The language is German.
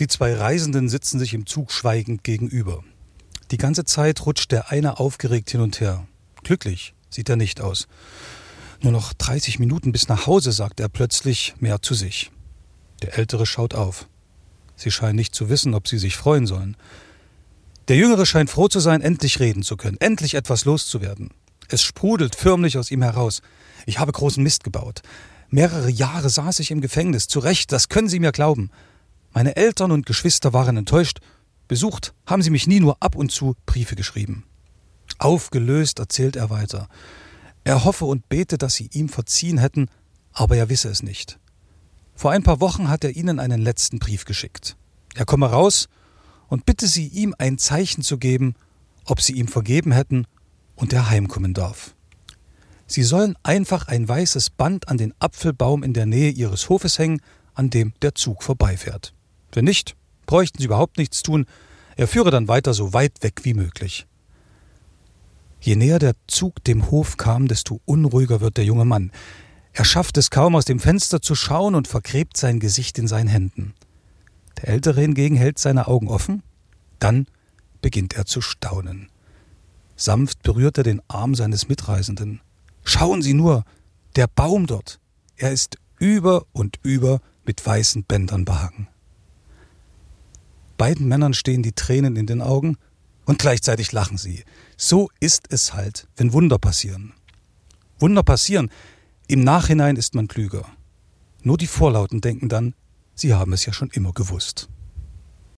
Die zwei Reisenden sitzen sich im Zug schweigend gegenüber. Die ganze Zeit rutscht der eine aufgeregt hin und her. Glücklich sieht er nicht aus. Nur noch 30 Minuten bis nach Hause, sagt er plötzlich mehr zu sich. Der Ältere schaut auf. Sie scheinen nicht zu wissen, ob sie sich freuen sollen. Der Jüngere scheint froh zu sein, endlich reden zu können, endlich etwas loszuwerden. Es sprudelt förmlich aus ihm heraus. Ich habe großen Mist gebaut. Mehrere Jahre saß ich im Gefängnis, zu Recht, das können Sie mir glauben. Meine Eltern und Geschwister waren enttäuscht. Besucht haben sie mich nie nur ab und zu Briefe geschrieben. Aufgelöst erzählt er weiter. Er hoffe und bete, dass sie ihm verziehen hätten, aber er wisse es nicht. Vor ein paar Wochen hat er ihnen einen letzten Brief geschickt. Er komme raus und bitte sie ihm ein Zeichen zu geben, ob sie ihm vergeben hätten und er heimkommen darf. Sie sollen einfach ein weißes Band an den Apfelbaum in der Nähe ihres Hofes hängen, an dem der Zug vorbeifährt. Wenn nicht, bräuchten sie überhaupt nichts tun, er führe dann weiter so weit weg wie möglich. Je näher der Zug dem Hof kam, desto unruhiger wird der junge Mann. Er schafft es kaum aus dem Fenster zu schauen und vergräbt sein Gesicht in seinen Händen. Der Ältere hingegen hält seine Augen offen, dann beginnt er zu staunen. Sanft berührt er den Arm seines Mitreisenden. Schauen Sie nur, der Baum dort, er ist über und über mit weißen Bändern behangen. Beiden Männern stehen die Tränen in den Augen und gleichzeitig lachen sie. So ist es halt, wenn Wunder passieren. Wunder passieren, im Nachhinein ist man klüger. Nur die Vorlauten denken dann, sie haben es ja schon immer gewusst.